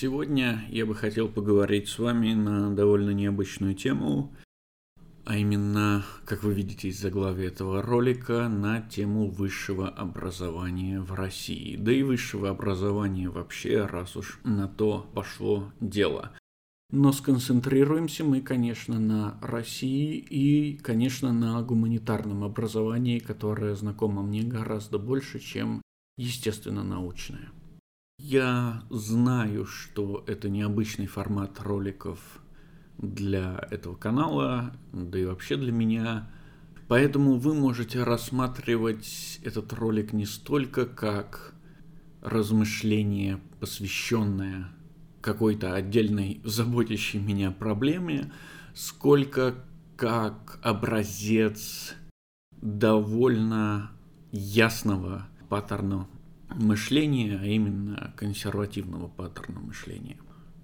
Сегодня я бы хотел поговорить с вами на довольно необычную тему, а именно, как вы видите из заглавия этого ролика, на тему высшего образования в России. Да и высшего образования вообще, раз уж на то пошло дело. Но сконцентрируемся мы, конечно, на России и, конечно, на гуманитарном образовании, которое знакомо мне гораздо больше, чем естественно-научное. Я знаю, что это необычный формат роликов для этого канала, да и вообще для меня. Поэтому вы можете рассматривать этот ролик не столько как размышление, посвященное какой-то отдельной заботящей меня проблеме, сколько как образец довольно ясного паттерна мышления, а именно консервативного паттерна мышления.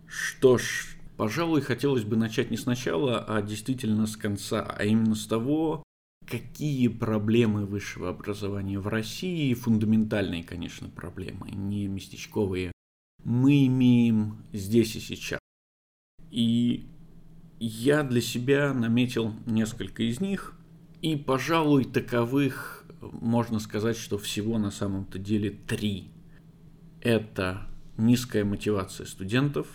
Что ж, пожалуй, хотелось бы начать не сначала, а действительно с конца, а именно с того, какие проблемы высшего образования в России, фундаментальные, конечно, проблемы, не местечковые, мы имеем здесь и сейчас. И я для себя наметил несколько из них, и, пожалуй, таковых можно сказать, что всего на самом-то деле три. Это низкая мотивация студентов,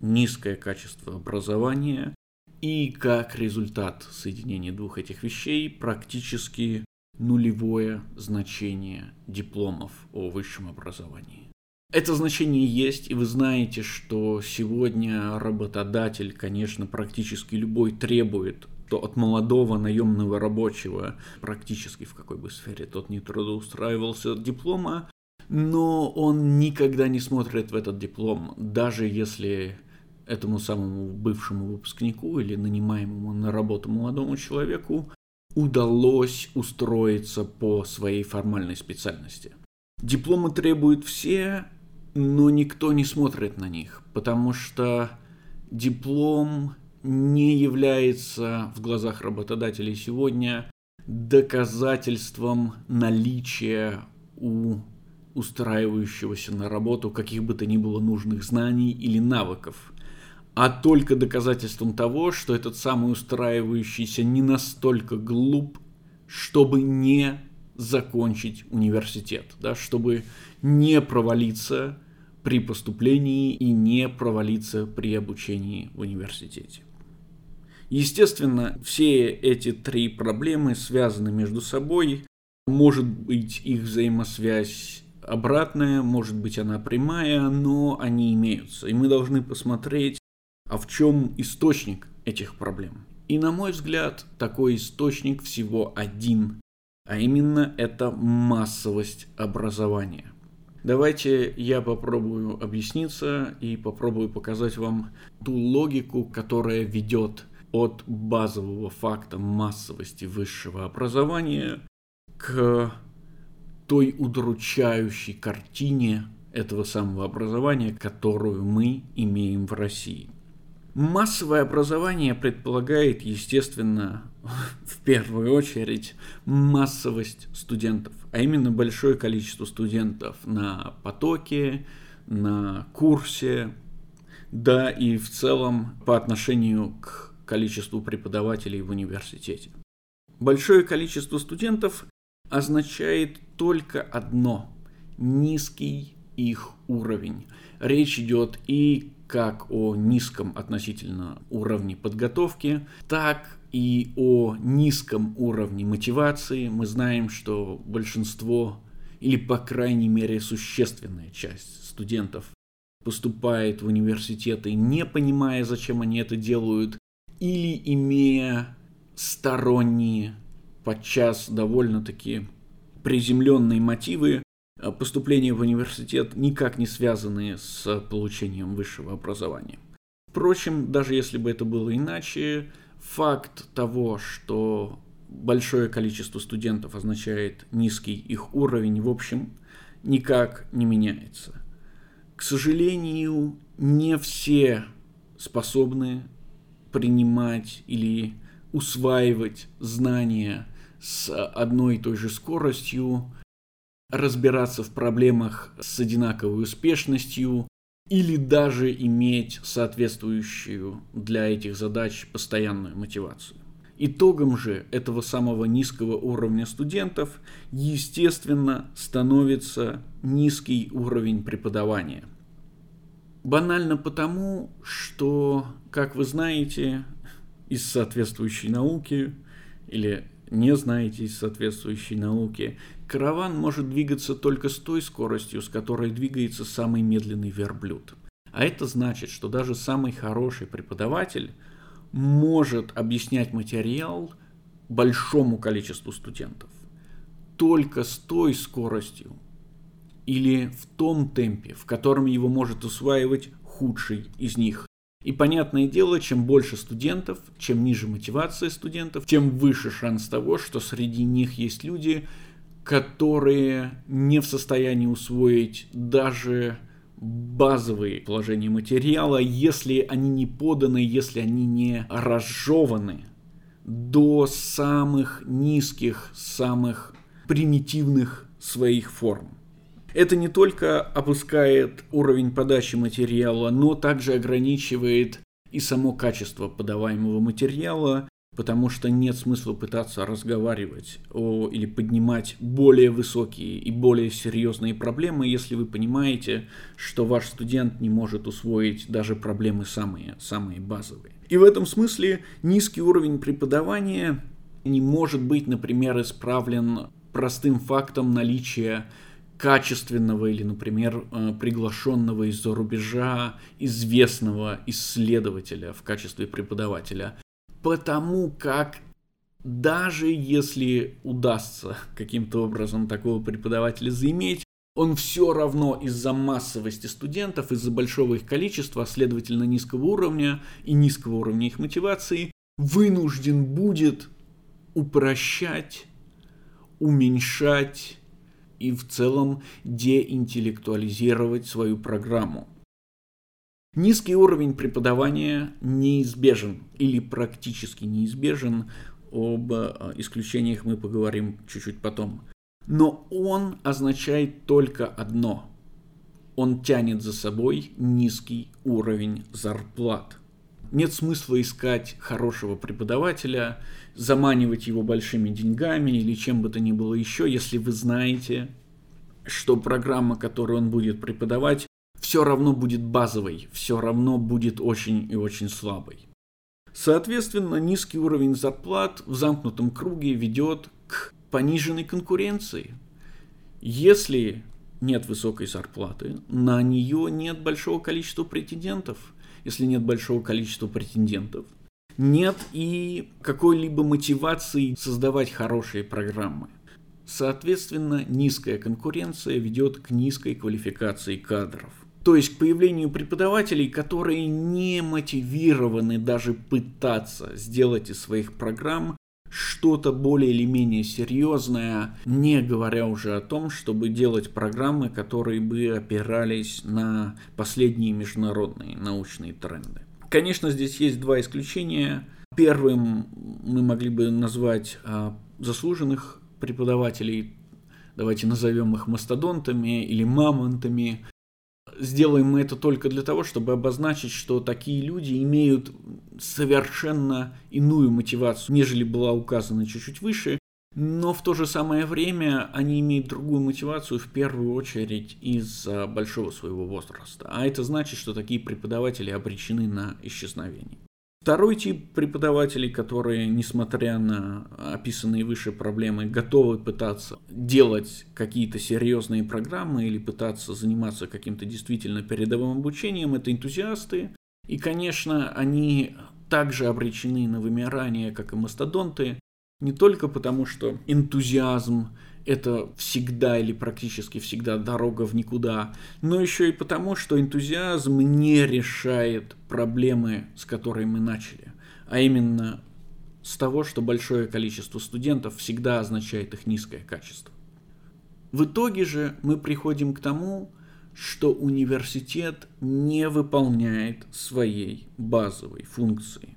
низкое качество образования и, как результат соединения двух этих вещей, практически нулевое значение дипломов о высшем образовании. Это значение есть, и вы знаете, что сегодня работодатель, конечно, практически любой требует то от молодого наемного рабочего, практически в какой бы сфере тот не трудоустраивался, диплома, но он никогда не смотрит в этот диплом, даже если этому самому бывшему выпускнику или нанимаемому на работу молодому человеку удалось устроиться по своей формальной специальности. Дипломы требуют все, но никто не смотрит на них, потому что диплом не является в глазах работодателей сегодня доказательством наличия у устраивающегося на работу каких бы то ни было нужных знаний или навыков, а только доказательством того, что этот самый устраивающийся не настолько глуп, чтобы не закончить университет, да, чтобы не провалиться при поступлении и не провалиться при обучении в университете. Естественно, все эти три проблемы связаны между собой. Может быть их взаимосвязь обратная, может быть она прямая, но они имеются. И мы должны посмотреть, а в чем источник этих проблем. И на мой взгляд, такой источник всего один, а именно это массовость образования. Давайте я попробую объясниться и попробую показать вам ту логику, которая ведет от базового факта массовости высшего образования к той удручающей картине этого самого образования, которую мы имеем в России. Массовое образование предполагает, естественно, в первую очередь массовость студентов, а именно большое количество студентов на потоке, на курсе, да и в целом по отношению к количеству преподавателей в университете. Большое количество студентов означает только одно – низкий их уровень. Речь идет и как о низком относительно уровне подготовки, так и о низком уровне мотивации. Мы знаем, что большинство или, по крайней мере, существенная часть студентов поступает в университеты, не понимая, зачем они это делают, или имея сторонние, подчас довольно-таки приземленные мотивы э, поступления в университет, никак не связанные с получением высшего образования. Впрочем, даже если бы это было иначе, факт того, что большое количество студентов означает низкий их уровень, в общем, никак не меняется. К сожалению, не все способны принимать или усваивать знания с одной и той же скоростью, разбираться в проблемах с одинаковой успешностью или даже иметь соответствующую для этих задач постоянную мотивацию. Итогом же этого самого низкого уровня студентов, естественно, становится низкий уровень преподавания. Банально потому, что, как вы знаете, из соответствующей науки или не знаете из соответствующей науки, караван может двигаться только с той скоростью, с которой двигается самый медленный верблюд. А это значит, что даже самый хороший преподаватель – может объяснять материал большому количеству студентов только с той скоростью или в том темпе, в котором его может усваивать худший из них. И понятное дело, чем больше студентов, чем ниже мотивация студентов, тем выше шанс того, что среди них есть люди, которые не в состоянии усвоить даже базовые положения материала, если они не поданы, если они не разжеваны до самых низких, самых примитивных своих форм. Это не только опускает уровень подачи материала, но также ограничивает и само качество подаваемого материала, потому что нет смысла пытаться разговаривать о, или поднимать более высокие и более серьезные проблемы, если вы понимаете, что ваш студент не может усвоить даже проблемы самые, самые базовые. И в этом смысле низкий уровень преподавания не может быть, например, исправлен простым фактом наличия качественного или, например, э, приглашенного из-за рубежа известного исследователя в качестве преподавателя. Потому как даже если удастся каким-то образом такого преподавателя заиметь, он все равно из-за массовости студентов, из-за большого их количества, следовательно низкого уровня и низкого уровня их мотивации, вынужден будет упрощать, уменьшать и в целом деинтеллектуализировать свою программу. Низкий уровень преподавания неизбежен или практически неизбежен. Об э, исключениях мы поговорим чуть-чуть потом. Но он означает только одно. Он тянет за собой низкий уровень зарплат. Нет смысла искать хорошего преподавателя, заманивать его большими деньгами или чем бы то ни было еще, если вы знаете, что программа, которую он будет преподавать, все равно будет базовой, все равно будет очень и очень слабой. Соответственно, низкий уровень зарплат в замкнутом круге ведет к пониженной конкуренции. Если нет высокой зарплаты, на нее нет большого количества претендентов. Если нет большого количества претендентов, нет и какой-либо мотивации создавать хорошие программы. Соответственно, низкая конкуренция ведет к низкой квалификации кадров. То есть к появлению преподавателей, которые не мотивированы даже пытаться сделать из своих программ что-то более или менее серьезное, не говоря уже о том, чтобы делать программы, которые бы опирались на последние международные научные тренды. Конечно, здесь есть два исключения. Первым мы могли бы назвать а, заслуженных преподавателей, давайте назовем их мастодонтами или мамонтами, сделаем мы это только для того, чтобы обозначить, что такие люди имеют совершенно иную мотивацию, нежели была указана чуть-чуть выше, но в то же самое время они имеют другую мотивацию в первую очередь из-за большого своего возраста. А это значит, что такие преподаватели обречены на исчезновение. Второй тип преподавателей, которые, несмотря на описанные выше проблемы, готовы пытаться делать какие-то серьезные программы или пытаться заниматься каким-то действительно передовым обучением, это энтузиасты. И, конечно, они также обречены на вымирание, как и мастодонты, не только потому, что энтузиазм это всегда или практически всегда дорога в никуда, но еще и потому, что энтузиазм не решает проблемы, с которой мы начали, а именно с того, что большое количество студентов всегда означает их низкое качество. В итоге же мы приходим к тому, что университет не выполняет своей базовой функции.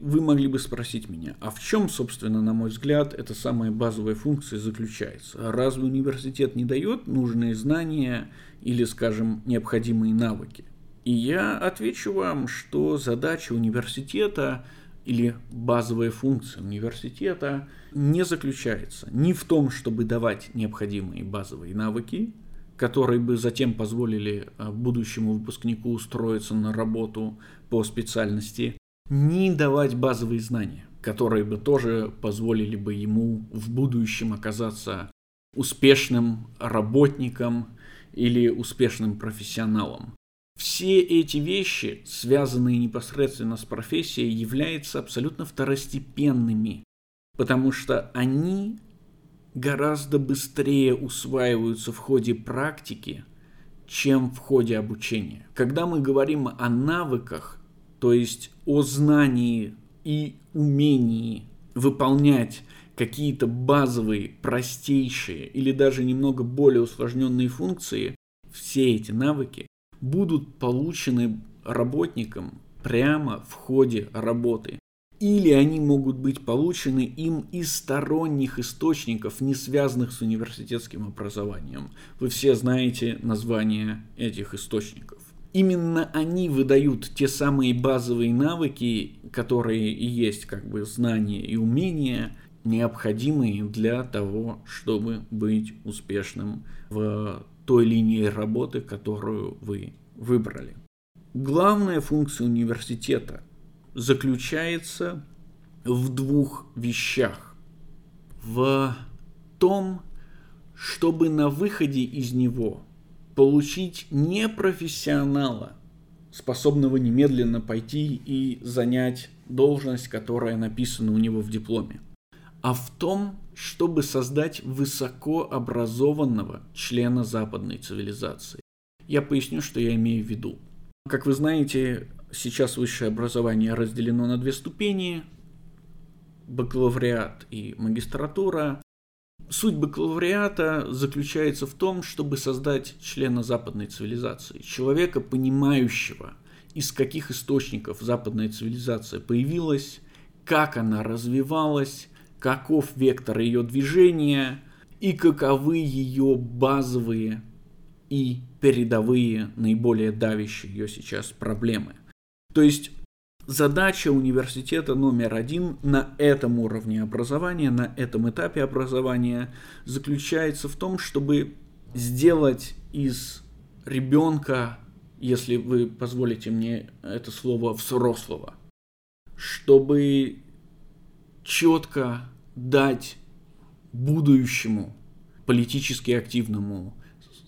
Вы могли бы спросить меня, а в чем, собственно, на мой взгляд, эта самая базовая функция заключается? Разве университет не дает нужные знания или, скажем, необходимые навыки? И я отвечу вам, что задача университета или базовая функция университета не заключается ни в том, чтобы давать необходимые базовые навыки, которые бы затем позволили а, будущему выпускнику устроиться на работу по специальности, не давать базовые знания, которые бы тоже позволили бы ему в будущем оказаться успешным работником или успешным профессионалом. Все эти вещи, связанные непосредственно с профессией, являются абсолютно второстепенными, потому что они гораздо быстрее усваиваются в ходе практики, чем в ходе обучения. Когда мы говорим о навыках, то есть о знании и умении выполнять какие-то базовые, простейшие или даже немного более усложненные функции, все эти навыки будут получены работником прямо в ходе работы. Или они могут быть получены им из сторонних источников, не связанных с университетским образованием. Вы все знаете название этих источников именно они выдают те самые базовые навыки, которые и есть как бы знания и умения, необходимые для того, чтобы быть успешным в той линии работы, которую вы выбрали. Главная функция университета заключается в двух вещах. В том, чтобы на выходе из него получить не профессионала, способного немедленно пойти и занять должность, которая написана у него в дипломе, а в том, чтобы создать высокообразованного члена западной цивилизации. Я поясню, что я имею в виду. Как вы знаете, сейчас высшее образование разделено на две ступени – бакалавриат и магистратура. Суть бакалавриата заключается в том, чтобы создать члена западной цивилизации, человека, понимающего, из каких источников западная цивилизация появилась, как она развивалась, каков вектор ее движения и каковы ее базовые и передовые, наиболее давящие ее сейчас проблемы. То есть задача университета номер один на этом уровне образования, на этом этапе образования заключается в том, чтобы сделать из ребенка, если вы позволите мне это слово, взрослого, чтобы четко дать будущему политически активному,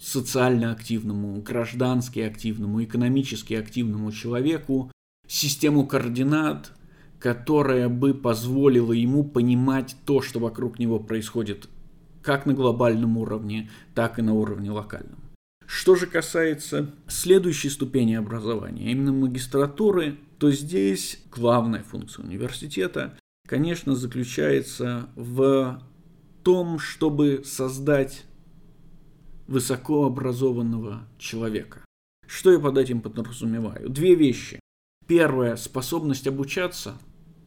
социально активному, граждански активному, экономически активному человеку систему координат, которая бы позволила ему понимать то, что вокруг него происходит как на глобальном уровне, так и на уровне локальном. Что же касается следующей ступени образования, а именно магистратуры, то здесь главная функция университета, конечно, заключается в том, чтобы создать высокообразованного человека. Что я под этим подразумеваю? Две вещи. Первое – способность обучаться,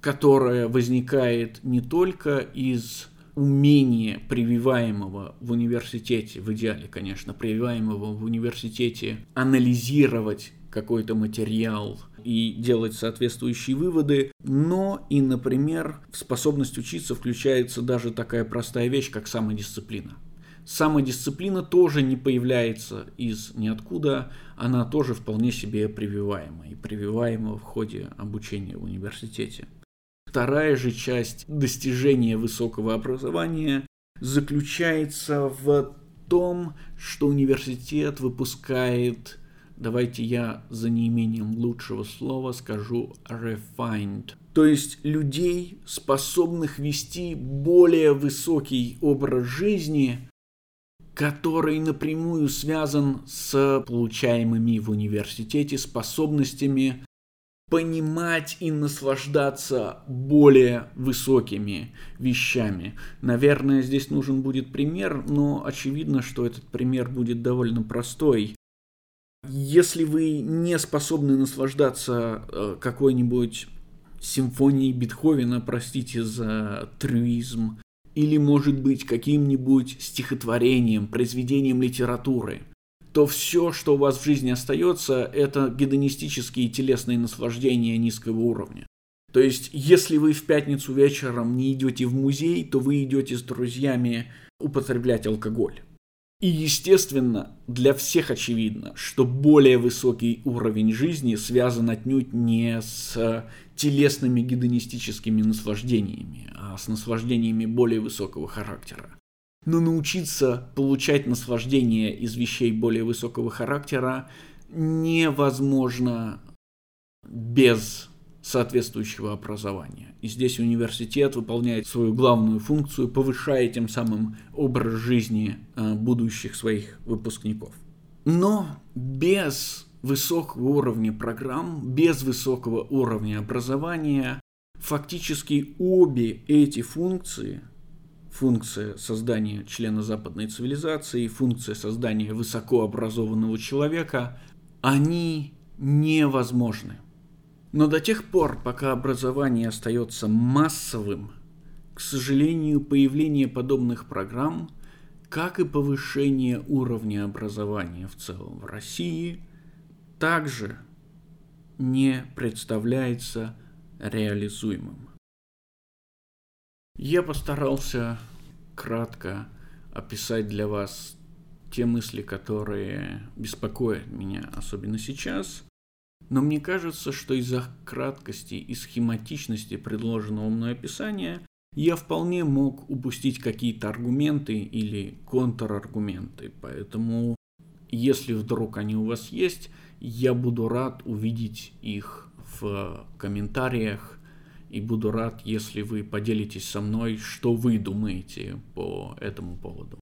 которая возникает не только из умения, прививаемого в университете, в идеале, конечно, прививаемого в университете, анализировать какой-то материал и делать соответствующие выводы, но и, например, в способность учиться включается даже такая простая вещь, как самодисциплина. Самодисциплина тоже не появляется из ниоткуда, она тоже вполне себе прививаема и прививаема в ходе обучения в университете. Вторая же часть достижения высокого образования заключается в том, что университет выпускает, давайте я за неимением лучшего слова скажу refined, то есть людей, способных вести более высокий образ жизни, который напрямую связан с получаемыми в университете способностями понимать и наслаждаться более высокими вещами. Наверное, здесь нужен будет пример, но очевидно, что этот пример будет довольно простой. Если вы не способны наслаждаться э, какой-нибудь симфонией Бетховена, простите за трюизм, или, может быть, каким-нибудь стихотворением, произведением литературы, то все, что у вас в жизни остается, это гедонистические телесные наслаждения низкого уровня. То есть, если вы в пятницу вечером не идете в музей, то вы идете с друзьями употреблять алкоголь. И, естественно, для всех очевидно, что более высокий уровень жизни связан отнюдь не с телесными гедонистическими наслаждениями, а с наслаждениями более высокого характера. Но научиться получать наслаждение из вещей более высокого характера невозможно без соответствующего образования. И здесь университет выполняет свою главную функцию, повышая тем самым образ жизни э, будущих своих выпускников. Но без высокого уровня программ, без высокого уровня образования, фактически обе эти функции, функция создания члена западной цивилизации, функция создания высокообразованного человека, они невозможны. Но до тех пор, пока образование остается массовым, к сожалению, появление подобных программ, как и повышение уровня образования в целом в России, также не представляется реализуемым. Я постарался кратко описать для вас те мысли, которые беспокоят меня, особенно сейчас, но мне кажется, что из-за краткости и схематичности предложенного мной описания я вполне мог упустить какие-то аргументы или контраргументы. Поэтому, если вдруг они у вас есть, я буду рад увидеть их в комментариях и буду рад, если вы поделитесь со мной, что вы думаете по этому поводу.